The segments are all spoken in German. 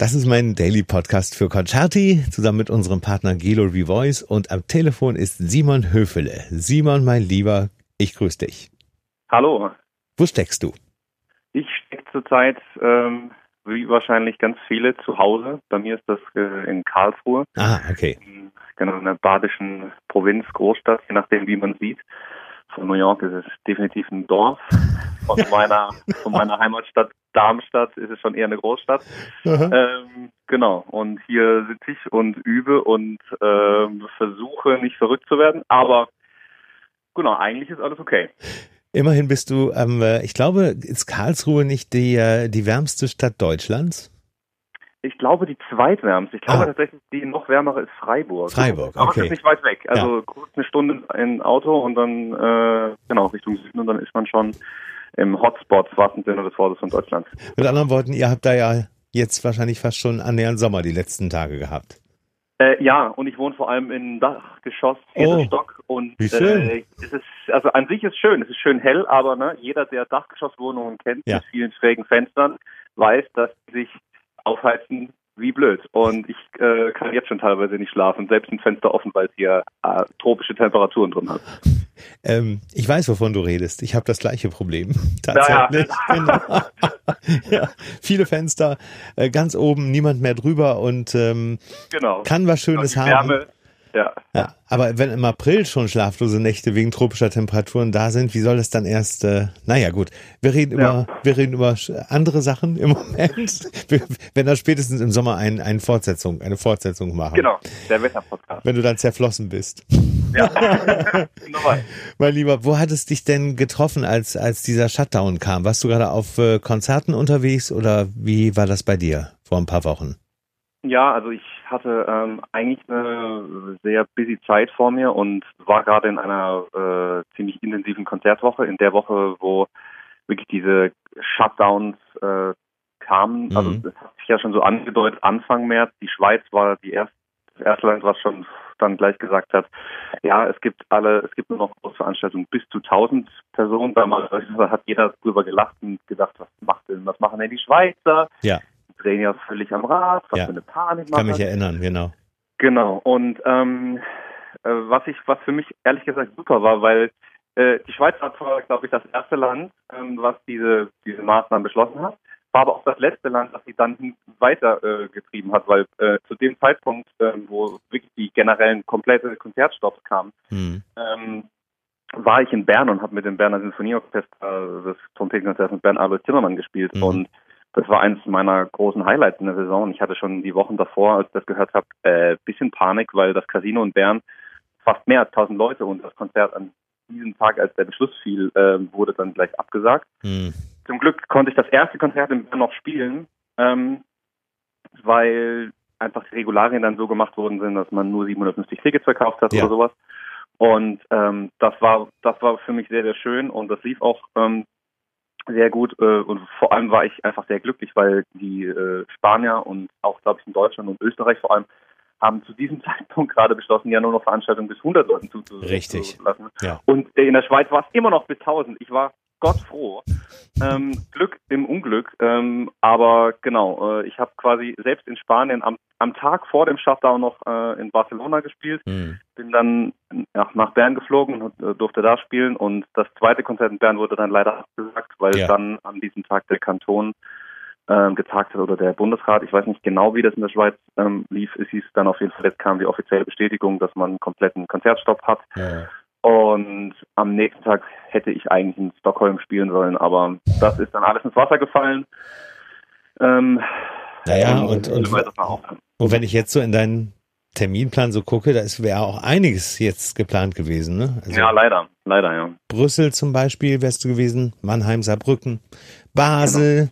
Das ist mein Daily Podcast für Concerti, zusammen mit unserem Partner Gelo Revoice und am Telefon ist Simon Höfele. Simon, mein Lieber, ich grüße dich. Hallo. Wo steckst du? Ich stecke zurzeit, ähm, wie wahrscheinlich ganz viele, zu Hause. Bei mir ist das äh, in Karlsruhe. Ah, okay. Genau, in der badischen Provinz, Großstadt, je nachdem, wie man sieht. Von New York ist es definitiv ein Dorf. Von meiner, von meiner Heimatstadt Darmstadt ist es schon eher eine Großstadt. Ähm, genau. Und hier sitze ich und übe und ähm, versuche nicht verrückt zu werden. Aber genau, eigentlich ist alles okay. Immerhin bist du, ähm, ich glaube, ist Karlsruhe nicht die, äh, die wärmste Stadt Deutschlands? Ich glaube, die zweitwärmste. Ich glaube Ah. tatsächlich, die noch wärmere ist Freiburg. Freiburg, Aber okay. es ist nicht weit weg. Also kurz eine Stunde in Auto und dann äh, genau Richtung Süden und dann ist man schon im Hotspot, im wahrsten Sinne des Wortes von Deutschland. Mit anderen Worten, ihr habt da ja jetzt wahrscheinlich fast schon annähernd Sommer die letzten Tage gehabt. Äh, ja, und ich wohne vor allem im Dachgeschoss, vierter Oh, Stock. Und wie schön. Äh, es ist, also an sich ist schön, es ist schön hell, aber ne, jeder, der Dachgeschosswohnungen kennt Ja. mit vielen schrägen Fenstern, weiß, dass sich aufheizen wie blöd. Und ich äh, kann jetzt schon teilweise nicht schlafen, selbst ein Fenster offen, weil es hier äh, tropische Temperaturen drin hat. Ähm, ich weiß, wovon du redest. Ich habe das gleiche Problem. Tatsächlich. Genau. ja, viele Fenster, äh, ganz oben, niemand mehr drüber und ähm, Genau. kann was Schönes Die haben. Wärme, ja. Ja, aber wenn im April schon schlaflose Nächte wegen tropischer Temperaturen da sind, wie soll das dann erst? Äh, naja, gut. Wir reden Ja. über, wir reden über andere Sachen im Moment. Wir, wenn dann spätestens im Sommer ein, eine Fortsetzung, eine Fortsetzung machen. Genau, der Wetterpodcast. Wenn du dann zerflossen bist. Ja. Wunderbar. Mein Lieber, wo hat es dich denn getroffen, als, als dieser Shutdown kam? Warst du gerade auf äh, Konzerten unterwegs oder wie war das bei dir vor ein paar Wochen? Ja, also ich hatte ähm, eigentlich eine sehr busy Zeit vor mir und war gerade in einer äh, ziemlich intensiven Konzertwoche, in der Woche, wo wirklich diese Shutdowns äh, kamen. Mhm. Also es hat sich ja schon so angedeutet, Anfang März, die Schweiz war die erste, das erste Land, was schon dann gleich gesagt hat, ja, es gibt alle, es gibt nur noch Großveranstaltungen bis zu 1000 Personen. Damals hat jeder drüber gelacht und gedacht, was macht denn, was machen denn die Schweizer? Ja. Drehen ja völlig am Rad, was Ja. für eine Panik Ich kann mich erinnern, genau. Genau. Und ähm, äh, was ich, was für mich ehrlich gesagt super war, weil äh, die Schweiz war zwar, glaube ich, das erste Land, ähm, was diese diese Maßnahmen beschlossen hat, war aber auch das letzte Land, das sie dann weiter äh, getrieben hat, weil äh, zu dem Zeitpunkt, ähm, wo wirklich die generellen komplette Konzertstopps kamen, Hm. ähm, war ich in Bern und habe mit dem Berner Sinfonieorchester das Trompetenkonzert mit Bernd Alois Zimmermann gespielt Mhm. und das war eines meiner großen Highlights in der Saison. Ich hatte schon die Wochen davor, als ich das gehört habe, äh, bisschen Panik, weil das Casino in Bern fast mehr als 1000 Leute und das Konzert an diesem Tag, als der Beschluss fiel, äh, wurde dann gleich abgesagt. Hm. Zum Glück konnte ich das erste Konzert in Bern noch spielen, ähm, weil einfach die Regularien dann so gemacht worden sind, dass man nur 750 Tickets verkauft hat Ja. oder sowas. Und ähm, das war das war für mich sehr sehr schön und das lief auch ähm, sehr gut äh, und vor allem war ich einfach sehr glücklich, weil die äh, Spanier und auch glaube ich in Deutschland und Österreich vor allem haben zu diesem Zeitpunkt gerade beschlossen, ja nur noch Veranstaltungen bis 100 Leuten zuzulassen. Richtig. Ja. Und äh, in der Schweiz war es immer noch bis 1000. Ich war Gott froh. Ähm, Glück im Unglück. Ähm, aber genau, äh, ich habe quasi selbst in Spanien am, am Tag vor dem Shutdown noch äh, in Barcelona gespielt. Hm. Bin dann ja, nach Bern geflogen und äh, durfte da spielen. Und das zweite Konzert in Bern wurde dann leider abgesagt, weil Ja. dann an diesem Tag der Kanton ähm, getagt hat oder der Bundesrat. Ich weiß nicht genau, wie das in der Schweiz ähm, lief. Es hieß dann auf jeden Fall, jetzt kam die offizielle Bestätigung, dass man einen kompletten Konzertstopp hat. Ja. Und am nächsten Tag hätte ich eigentlich in Stockholm spielen sollen, aber das ist dann alles ins Wasser gefallen. Ähm, Naja, und, und, und wenn ich jetzt so in deinen Terminplan so gucke, da ist wäre auch einiges jetzt geplant gewesen. Ne? Also ja, leider, leider, ja. Brüssel zum Beispiel wärst du gewesen, Mannheim, Saarbrücken, Basel.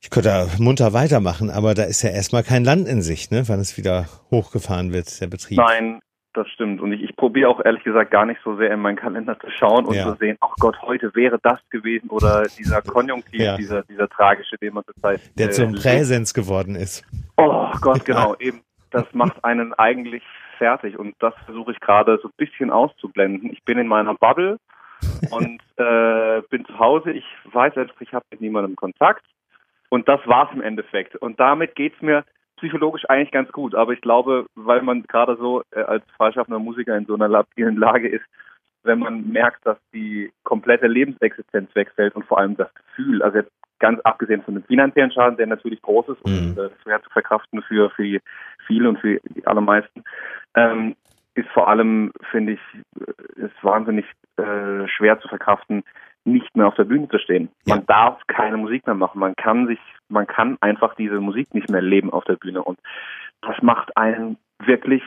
Ich könnte da munter weitermachen, aber da ist ja erstmal kein Land in Sicht, ne, wann es wieder hochgefahren wird, der Betrieb. Nein, das stimmt. Und ich, ich probiere auch ehrlich gesagt gar nicht so sehr in meinen Kalender zu schauen und Ja. zu sehen, ach Gott, heute wäre das gewesen oder dieser Konjunktiv, Ja. dieser, dieser tragische, den man zurzeit Der äh, zum lebt. Präsens geworden ist. Oh Gott, genau, eben. Das macht einen eigentlich fertig und das versuche ich gerade so ein bisschen auszublenden. Ich bin in meiner Bubble und äh, bin zu Hause. Ich weiß selbst, ich habe mit niemandem Kontakt. Und das war's im Endeffekt. Und damit geht's mir psychologisch eigentlich ganz gut. Aber ich glaube, weil man gerade so äh, als freischaffender Musiker in so einer labilen Lage ist, wenn man merkt, dass die komplette Lebensexistenz wegfällt und vor allem das Gefühl, also jetzt ganz abgesehen von dem finanziellen Schaden, der natürlich groß ist und mhm. äh, schwer zu verkraften für, für die viele und für die allermeisten, ähm, ist vor allem, finde ich, äh, ist wahnsinnig äh, schwer zu verkraften, nicht mehr auf der Bühne zu stehen. Ja. Man darf keine Musik mehr machen. Man kann sich, man kann einfach diese Musik nicht mehr leben auf der Bühne. Und das macht einen wirklich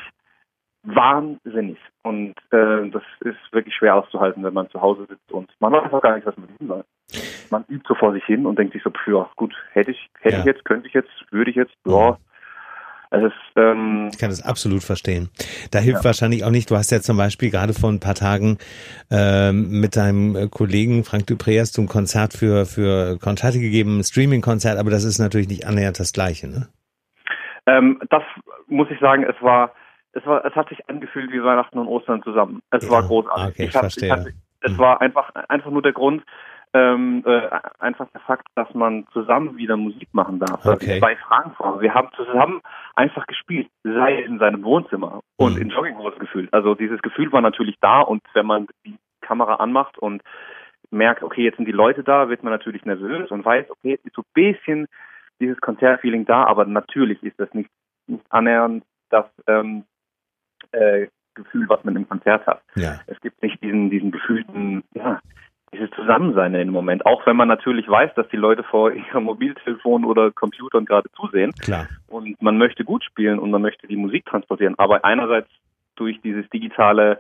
wahnsinnig. Und äh, das ist wirklich schwer auszuhalten, wenn man zu Hause sitzt und man weiß einfach gar nicht, was man tun soll. Man übt so vor sich hin und denkt sich so, ja, gut, hätte ich, hätte ja. ich jetzt, könnte ich jetzt, würde ich jetzt, ja. Es ist, ähm, ich kann das absolut verstehen. Da hilft ja. wahrscheinlich auch nicht, du hast ja zum Beispiel gerade vor ein paar Tagen ähm, mit deinem Kollegen Frank Dupré hast du ein Konzert für, für Konzerte gegeben, ein Streaming-Konzert, aber das ist natürlich nicht annähernd das Gleiche, ne? Ähm, das muss ich sagen, es war es war, es hat sich angefühlt wie Weihnachten und Ostern zusammen. Es ja, war großartig. Okay, ich, ich verstehe. Hatte, es mhm. war einfach, einfach nur der Grund, ähm, äh, einfach der Fakt, dass man zusammen wieder Musik machen darf. Okay. Bei Frankfurt. Wir haben zusammen einfach gespielt, sei in seinem Wohnzimmer und mhm. in Jogginghose gefühlt. Also dieses Gefühl war natürlich da und wenn man die Kamera anmacht und merkt, okay, jetzt sind die Leute da, wird man natürlich nervös und weiß, okay, jetzt ist so ein bisschen dieses Konzertfeeling da, aber natürlich ist das nicht, nicht annähernd das ähm, äh, Gefühl, was man im Konzert hat. Ja. Es gibt nicht diesen, diesen gefühlten, ja, dieses Zusammensein im Moment. Auch wenn man natürlich weiß, dass die Leute vor ihrem Mobiltelefon oder Computern gerade zusehen. Klar. Und man möchte gut spielen und man möchte die Musik transportieren. Aber einerseits durch dieses digitale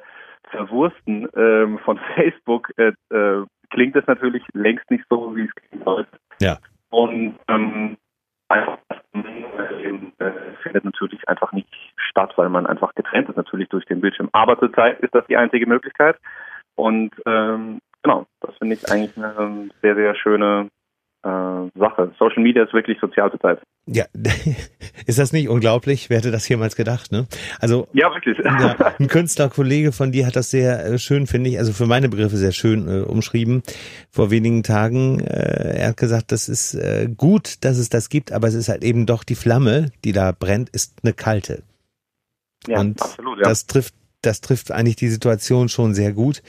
Verwursten ähm, von Facebook äh, äh, klingt es natürlich längst nicht so, wie es klingen sollte. Ja. Und ähm, einfach äh, findet natürlich einfach nicht statt, weil man einfach getrennt ist natürlich durch den Bildschirm. Aber zurzeit ist das die einzige Möglichkeit. Und ähm, genau, das finde ich eigentlich eine sehr, sehr schöne äh, Sache. Social Media ist wirklich sozial zurzeit. Ja, ist das nicht unglaublich? Wer hätte das jemals gedacht, ne? Also ja, wirklich. Ja, ein Künstlerkollege von dir hat das sehr äh, schön, finde ich, also für meine Begriffe sehr schön äh, umschrieben. Vor wenigen Tagen, äh, er hat gesagt, das ist äh, gut, dass es das gibt, aber es ist halt eben doch die Flamme, die da brennt, ist eine kalte. Ja, Und absolut, ja. das trifft, das trifft eigentlich die Situation schon sehr gut.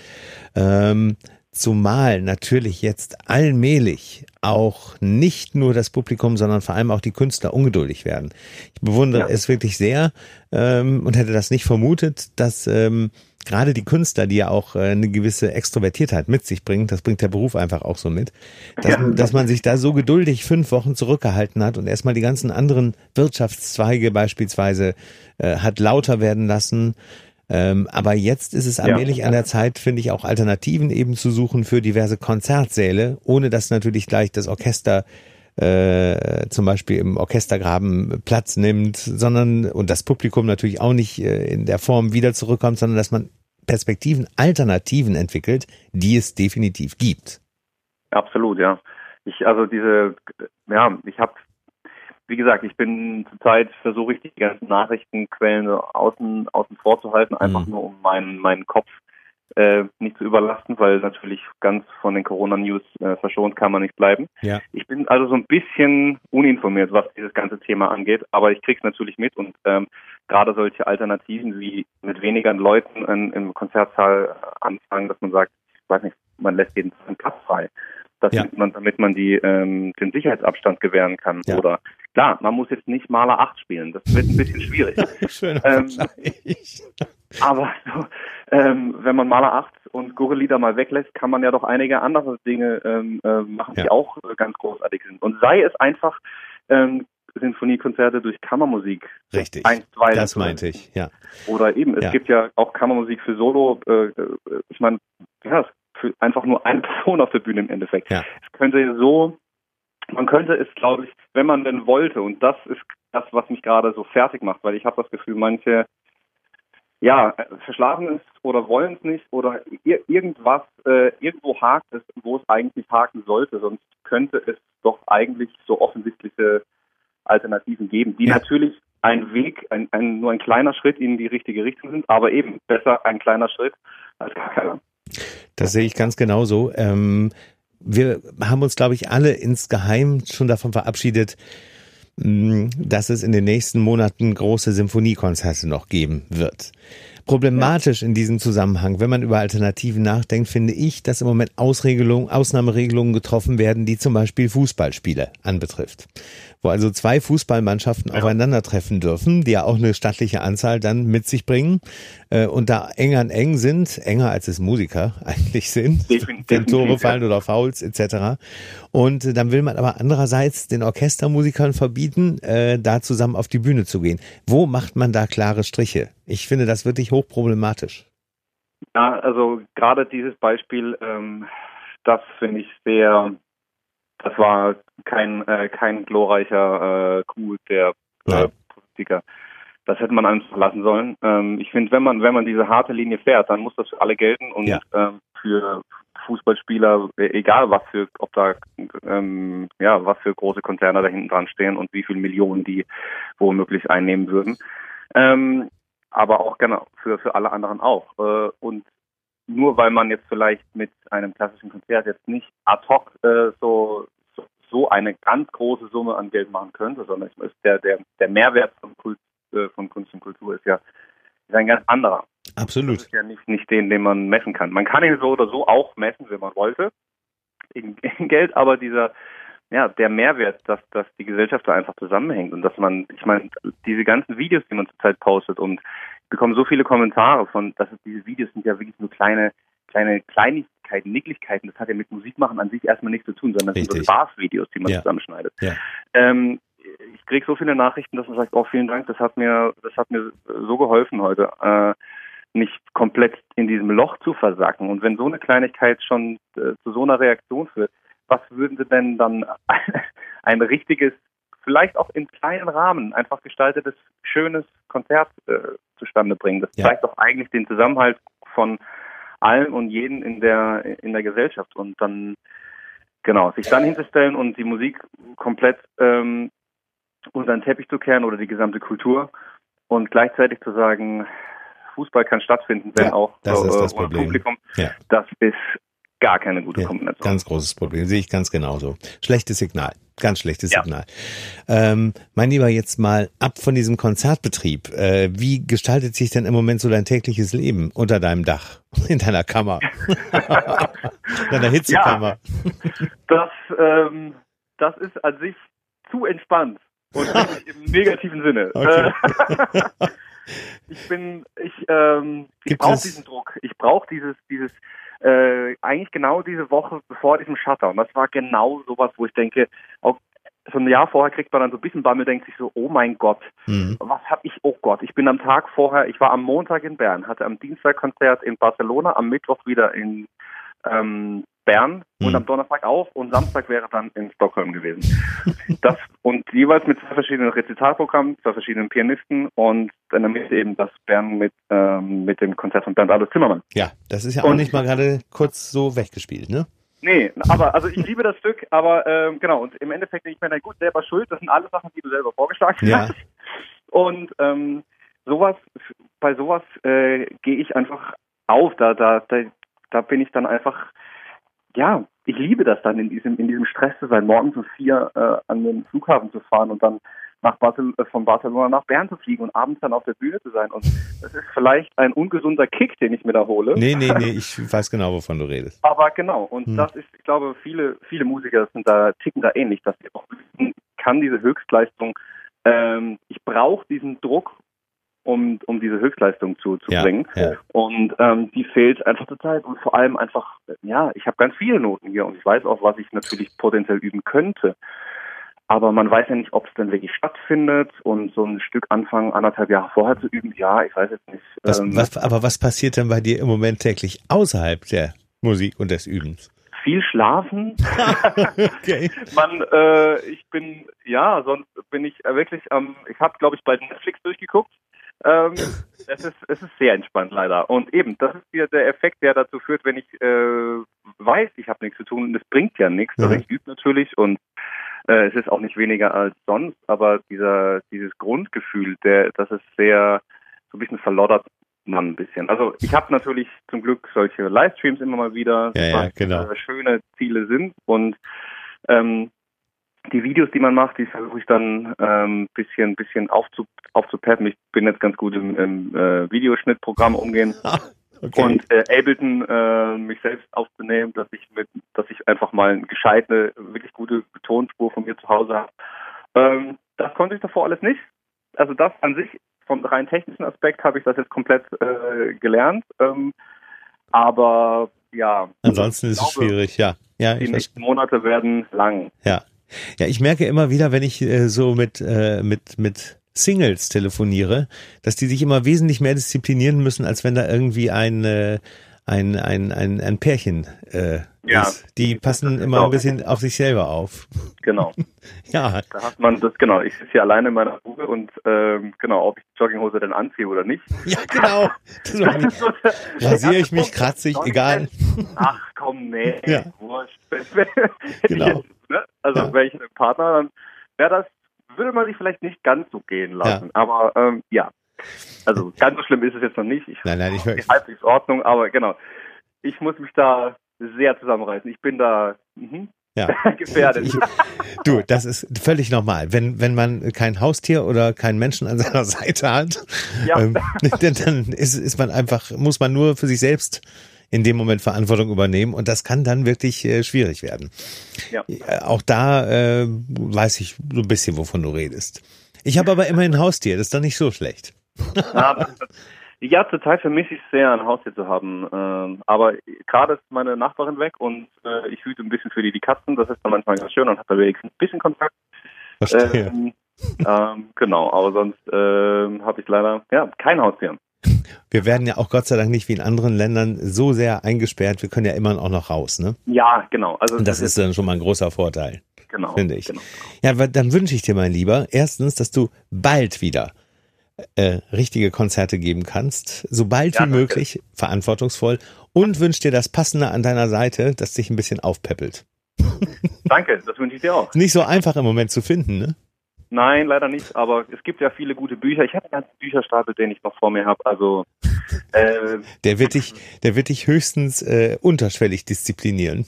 Ähm, Zumal natürlich jetzt allmählich auch nicht nur das Publikum, sondern vor allem auch die Künstler ungeduldig werden. Ich bewundere ja. es wirklich sehr ähm, und hätte das nicht vermutet, dass ähm, gerade die Künstler, die ja auch äh, eine gewisse Extrovertiertheit mit sich bringen, das bringt der Beruf einfach auch so mit, dass, ja. dass man sich da so geduldig fünf Wochen zurückgehalten hat und erstmal die ganzen anderen Wirtschaftszweige beispielsweise äh, hat lauter werden lassen ähm, aber jetzt ist es allmählich ja. an der Zeit, finde ich, auch Alternativen eben zu suchen für diverse Konzertsäle, ohne dass natürlich gleich das Orchester äh, zum Beispiel im Orchestergraben Platz nimmt, sondern und das Publikum natürlich auch nicht äh, in der Form wieder zurückkommt, sondern dass man Perspektiven, Alternativen entwickelt, die es definitiv gibt. Absolut, ja. Ich also diese, ja, ich habe wie gesagt, ich bin zurzeit versuche ich die ganzen Nachrichtenquellen außen, außen vor zu halten, einfach mhm. nur um meinen, meinen Kopf äh, nicht zu überlasten, weil natürlich ganz von den Corona-News äh, verschont kann man nicht bleiben. Ja. Ich bin also so ein bisschen uninformiert, was dieses ganze Thema angeht, aber ich krieg's natürlich mit und ähm, gerade solche Alternativen wie mit weniger Leuten in, im Konzertsaal anfangen, dass man sagt, ich weiß nicht, man lässt jeden Platz frei dass ja. man, damit man die, ähm, den Sicherheitsabstand gewähren kann. Ja. Oder klar, man muss jetzt nicht Maler 8 spielen, das wird ein bisschen schwierig. Schöner ähm, aber ähm, wenn man Maler 8 und Gurre-Lieder mal weglässt, kann man ja doch einige andere Dinge ähm, äh, machen, ja. die auch äh, ganz großartig sind. Und sei es einfach ähm, Sinfoniekonzerte durch Kammermusik. Richtig. Eins, zwei, das meinte ich, ja. Oder eben, es ja. gibt ja auch Kammermusik für Solo. Äh, äh ich meine, ja, für einfach nur eine Person auf der Bühne im Endeffekt. Ja. Es könnte so, man könnte es, glaube ich, wenn man denn wollte, und das ist das, was mich gerade so fertig macht, weil ich habe das Gefühl, manche ja, verschlafen es oder wollen es nicht oder ir irgendwas, äh, irgendwo hakt es, wo es eigentlich haken sollte, sonst könnte es doch eigentlich so offensichtliche Alternativen geben, die ja. natürlich ein Weg, ein, ein, nur ein kleiner Schritt in die richtige Richtung sind, aber eben besser ein kleiner Schritt als gar keiner. Das sehe ich ganz genauso. Ähm, wir haben uns, glaube ich, alle insgeheim schon davon verabschiedet, mm, dass es in den nächsten Monaten große Symphoniekonzerte noch geben wird. Problematisch ja. in diesem Zusammenhang, wenn man über Alternativen nachdenkt, finde ich, dass im Moment Ausregelungen, Ausnahmeregelungen getroffen werden, die zum Beispiel Fußballspiele anbetrifft. Wo also zwei Fußballmannschaften ja. aufeinandertreffen dürfen, die ja auch eine stattliche Anzahl dann mit sich bringen äh, und da eng an eng sind, enger als es Musiker eigentlich sind, wenn Tore fallen oder Fouls etc. Und äh, dann will man aber andererseits den Orchestermusikern verbieten, äh, da zusammen auf die Bühne zu gehen. Wo macht man da klare Striche? Ich finde das wirklich hochproblematisch. Ja, also gerade dieses Beispiel, ähm, das finde ich sehr, das war kein, äh, kein glorreicher äh, Coup der äh, Politiker. Das hätte man einfach lassen sollen. Ähm, ich finde, wenn man, wenn man diese harte Linie fährt, dann muss das für alle gelten und ja. ähm, für Fußballspieler, egal was für, ob da, ähm, ja, was für große Konzerne da hinten dran stehen und wie viele Millionen die womöglich einnehmen würden. Ähm, aber auch genau für, für alle anderen auch. Äh, und nur weil man jetzt vielleicht mit einem klassischen Konzert jetzt nicht ad hoc äh, so, so, so eine ganz große Summe an Geld machen könnte, sondern ist der, der, der Mehrwert von, Kult, äh, von Kunst und Kultur ist ja ist ein ganz anderer. Absolut. Das ist ja nicht, nicht den, den man messen kann. Man kann ihn so oder so auch messen, wenn man wollte, in, in Geld, aber dieser, ja, der Mehrwert, dass, dass die Gesellschaft da einfach zusammenhängt und dass man, ich meine, diese ganzen Videos, die man zurzeit postet und ich bekomme so viele Kommentare von, dass es, diese Videos sind ja wirklich nur kleine, kleine Kleinigkeiten, Nicklichkeiten. Das hat ja mit Musikmachen an sich erstmal nichts zu tun, sondern das sind so Spaßvideos, die man ja. zusammenschneidet. Ja. Ähm, ich kriege so viele Nachrichten, dass man sagt, oh vielen Dank, das hat mir, das hat mir so geholfen heute. Äh, nicht komplett in diesem Loch zu versacken. Und wenn so eine Kleinigkeit schon äh, zu so einer Reaktion führt, was würden Sie denn dann ein richtiges, vielleicht auch im kleinen Rahmen, einfach gestaltetes, schönes Konzert äh, zustande bringen? Das ja. zeigt doch eigentlich den Zusammenhalt von allen und jeden in der in der Gesellschaft. Und dann genau sich dann hinzustellen und die Musik komplett ähm, unter den Teppich zu kehren oder die gesamte Kultur und gleichzeitig zu sagen, Fußball kann stattfinden, wenn ja, auch das äh, ist das Problem. Publikum. Ja. Das ist gar keine gute ja, Kombination. Ganz großes Problem, sehe ich ganz genauso. Schlechtes Signal, ganz schlechtes ja. Signal. Ähm, mein Lieber, jetzt mal ab von diesem Konzertbetrieb. Äh, wie gestaltet sich denn im Moment so dein tägliches Leben unter deinem Dach, in deiner Kammer, deiner Hitzekammer? Ja, das, ähm, das ist an sich zu entspannt und im negativen Sinne. Okay. ich bin, ich, ähm, ich brauche diesen Druck. Ich brauche dieses, dieses, äh, eigentlich genau diese Woche bevor diesem Shutdown. Das war genau sowas, wo ich denke, auch so ein Jahr vorher kriegt man dann so ein bisschen Bammel, denkt sich so, oh mein Gott, mhm. was hab ich, oh Gott, ich bin am Tag vorher, ich war am Montag in Bern, hatte am Dienstag Konzert in Barcelona, am Mittwoch wieder in ähm, Bern und mhm. am Donnerstag auch und Samstag wäre dann in Stockholm gewesen. Das und jeweils mit zwei verschiedenen Rezitalprogrammen, zwei verschiedenen Pianisten und dann damit eben das Bern mit ähm, mit dem Konzert von Bernd Adolf Zimmermann. Ja, das ist ja auch und, nicht mal gerade kurz so weggespielt, ne? Nee, aber also ich liebe das Stück, aber ähm, genau und im Endeffekt denke ich mir, na gut, selber schuld, das sind alles Sachen, die du selber vorgeschlagen ja. hast. Und ähm, sowas, bei sowas äh, gehe ich einfach auf, da, da, da, da bin ich dann einfach ja, ich liebe das dann in diesem, in diesem Stress zu sein, morgens um vier äh, an den Flughafen zu fahren und dann nach Barcel äh, von Barcelona nach Bern zu fliegen und abends dann auf der Bühne zu sein. Und das ist vielleicht ein ungesunder Kick, den ich mir da hole. Nee, nee, nee, ich weiß genau, wovon du redest. Aber genau, und hm. das ist, ich glaube, viele, viele Musiker sind da, ticken da ähnlich, dass sie auch wissen, kann diese Höchstleistung, ähm, ich brauche diesen Druck um, um diese Höchstleistung zu, zu ja, bringen. Ja. Und ähm, die fehlt einfach total. Und vor allem einfach, ja, ich habe ganz viele Noten hier und ich weiß auch, was ich natürlich potenziell üben könnte. Aber man weiß ja nicht, ob es dann wirklich stattfindet und so ein Stück anfangen, anderthalb Jahre vorher zu üben, ja, ich weiß jetzt nicht. Was, ähm, was, aber was passiert denn bei dir im Moment täglich außerhalb der Musik und des Übens? Viel schlafen. okay. Man, äh, ich bin, ja, sonst bin ich wirklich, ähm, ich habe, glaube ich, bei Netflix durchgeguckt. Ähm, es, ist, es ist sehr entspannt leider. Und eben, das ist wieder der Effekt, der dazu führt, wenn ich äh, weiß, ich habe nichts zu tun und es bringt ja nichts. Mhm. Also ich übe natürlich und äh, es ist auch nicht weniger als sonst, aber dieser dieses Grundgefühl, der, das ist sehr so ein bisschen verloddert man ein bisschen. Also ich habe natürlich zum Glück solche Livestreams immer mal wieder, ja, ja, genau. äh, schöne Ziele sind und ähm, die Videos, die man macht, die versuche ich dann ähm, bisschen, bisschen aufzu, aufzupeppen. Ich bin jetzt ganz gut im, im äh, Videoschnittprogramm umgehen. okay. Und äh, Ableton äh, mich selbst aufzunehmen, dass ich mit, dass ich einfach mal eine gescheite, wirklich gute Tonspur von mir zu Hause habe. Ähm, das konnte ich davor alles nicht. Also das an sich, vom rein technischen Aspekt habe ich das jetzt komplett äh, gelernt. Ähm, aber ja. Ansonsten ist es schwierig, ja. ja die nächsten Monate werden lang. Ja. Ja, ich merke immer wieder, wenn ich äh, so mit, äh, mit, mit Singles telefoniere, dass die sich immer wesentlich mehr disziplinieren müssen, als wenn da irgendwie ein, äh, ein, ein, ein, ein Pärchen äh, ja. ist. Die passen immer ein bisschen auf sich selber auf. Genau. ja. Da hat man das, genau, ich sitze hier alleine in meiner Bude und ähm, genau, ob ich die Jogginghose denn anziehe oder nicht. Ja, genau. Rasiere ich mich, kratzig, egal. Ach komm, nee, ja. wurscht. genau. Also ja. wäre ich ein Partner, dann wäre das, würde man sich vielleicht nicht ganz so gehen lassen. Ja. Aber ähm, ja, also ganz so schlimm ist es jetzt noch nicht. Ich, nein, nein, ich höre. Halbwegs Ordnung, aber genau. Ich muss mich da sehr zusammenreißen. Ich bin da mh, ja. gefährdet. Ich, du, das ist völlig normal. Wenn, wenn man kein Haustier oder keinen Menschen an seiner Seite hat, ja. ähm, dann ist, ist man einfach, muss man nur für sich selbst in dem Moment Verantwortung übernehmen und das kann dann wirklich äh, schwierig werden. Ja. Äh, auch da äh, weiß ich so ein bisschen, wovon du redest. Ich habe aber immerhin ein Haustier, das ist doch nicht so schlecht. Ja, ja zurzeit vermisse ich es sehr, ein Haustier zu haben. Ähm, aber gerade ist meine Nachbarin weg und äh, ich hüte ein bisschen für die die Katzen. Das ist dann manchmal ganz schön und habe da wenigstens ein bisschen Kontakt. Verstehe. Ähm, ähm, genau, aber sonst ähm, habe ich leider ja kein Haustier. Wir werden ja auch Gott sei Dank nicht wie in anderen Ländern so sehr eingesperrt. Wir können ja immer auch noch raus, ne? Ja, genau. Also Und das, das ist dann schon mal ein großer Vorteil. Genau. Finde ich. Genau. Ja, dann wünsche ich dir, mein Lieber, erstens, dass du bald wieder äh, richtige Konzerte geben kannst, sobald ja, wie möglich, danke. verantwortungsvoll und wünsche dir das Passende an deiner Seite, das dich ein bisschen aufpeppelt. Danke, das wünsche ich dir auch. Nicht so einfach im Moment zu finden, ne? Nein, leider nicht, aber es gibt ja viele gute Bücher. Ich habe einen ganzen Bücherstapel, den ich noch vor mir habe. Also äh, der wird dich, der wird dich höchstens äh, unterschwellig disziplinieren.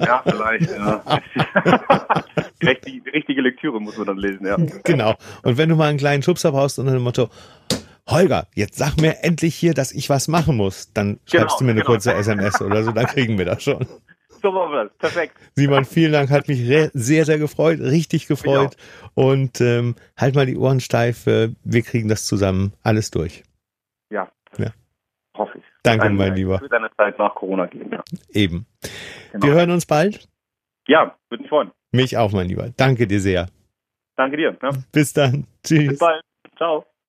Ja, vielleicht. Ja. die, die richtige Lektüre muss man dann lesen. Ja. Genau. Und wenn du mal einen kleinen Schubser brauchst unter dem Motto, Holger, jetzt sag mir endlich hier, dass ich was machen muss, dann schreibst genau, du mir eine genau. kurze SMS oder so, dann kriegen wir das schon. So machen wir das. Perfekt. Simon, vielen Dank. Hat mich sehr, sehr gefreut. Richtig gefreut. Und ähm, halt mal die Ohren steif. Wir kriegen das zusammen alles durch. Ja. ja. Hoffe ich. Danke, mein Lieber. Es wird eine Zeit nach Corona gehen, ja. Eben. Genau. Wir hören uns bald. Ja, würde mich freuen. Mich auch, mein Lieber. Danke dir sehr. Danke dir. Ja. Bis dann. Tschüss. Bis bald. Ciao.